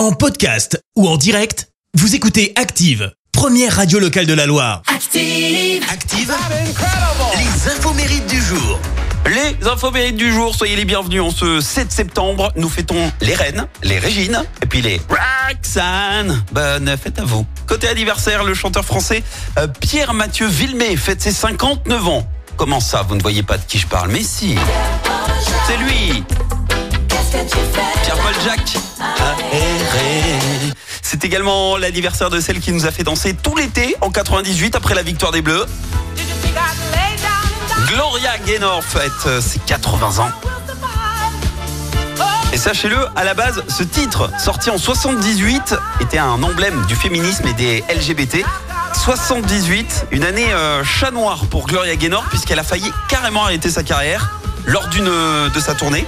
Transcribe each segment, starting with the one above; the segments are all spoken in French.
En podcast ou en direct, vous écoutez Active, première radio locale de la Loire. Active. Active, les infos mérites du jour. Les infos mérites du jour, soyez les bienvenus en ce 7 septembre. Nous fêtons les reines, les Régines et puis les Roxane. Bonne fête à vous. Côté anniversaire, le chanteur français euh, Pierre-Mathieu Villemé fête ses 59 ans. Comment ça, vous ne voyez pas de qui je parle? Mais si, c'est lui, Pierre-Paul Jacques. C'est également l'anniversaire de celle qui nous a fait danser tout l'été en 98 après la victoire des Bleus. Gloria Gaynor fête ses 80 ans. Et sachez-le, à la base, ce titre, sorti en 78, était un emblème du féminisme et des LGBT. 78, une année euh, chat noir pour Gloria Gaynor, puisqu'elle a failli carrément arrêter sa carrière lors d'une de sa tournée.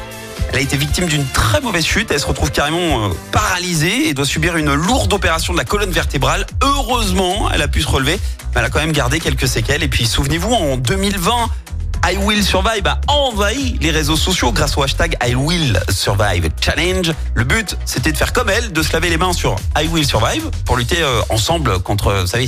Elle a été victime d'une très mauvaise chute. Elle se retrouve carrément euh, paralysée et doit subir une lourde opération de la colonne vertébrale. Heureusement, elle a pu se relever, mais elle a quand même gardé quelques séquelles. Et puis, souvenez-vous, en 2020, I Will Survive a envahi les réseaux sociaux grâce au hashtag I Will Survive Challenge. Le but, c'était de faire comme elle, de se laver les mains sur I Will Survive pour lutter euh, ensemble contre, vous savez,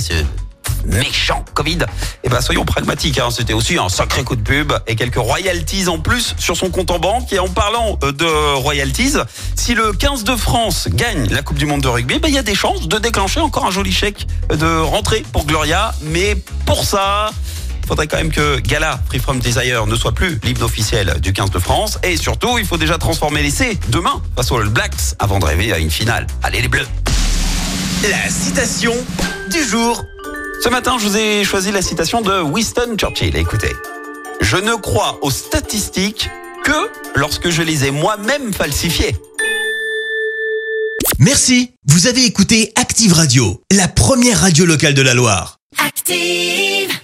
méchant Covid. Et ben soyons pragmatiques, hein, c'était aussi un sacré coup de pub et quelques royalties en plus sur son compte en banque. Et en parlant euh, de royalties, si le 15 de France gagne la Coupe du Monde de rugby, ben, il y a des chances de déclencher encore un joli chèque de rentrée pour Gloria. Mais pour ça, faudrait quand même que Gala Free From Desire ne soit plus l'hymne officiel du 15 de France. Et surtout, il faut déjà transformer l'essai demain face aux All Blacks avant de rêver à une finale. Allez les Bleus La citation du jour. Ce matin, je vous ai choisi la citation de Winston Churchill. Écoutez, je ne crois aux statistiques que lorsque je les ai moi-même falsifiées. Merci, vous avez écouté Active Radio, la première radio locale de la Loire. Active.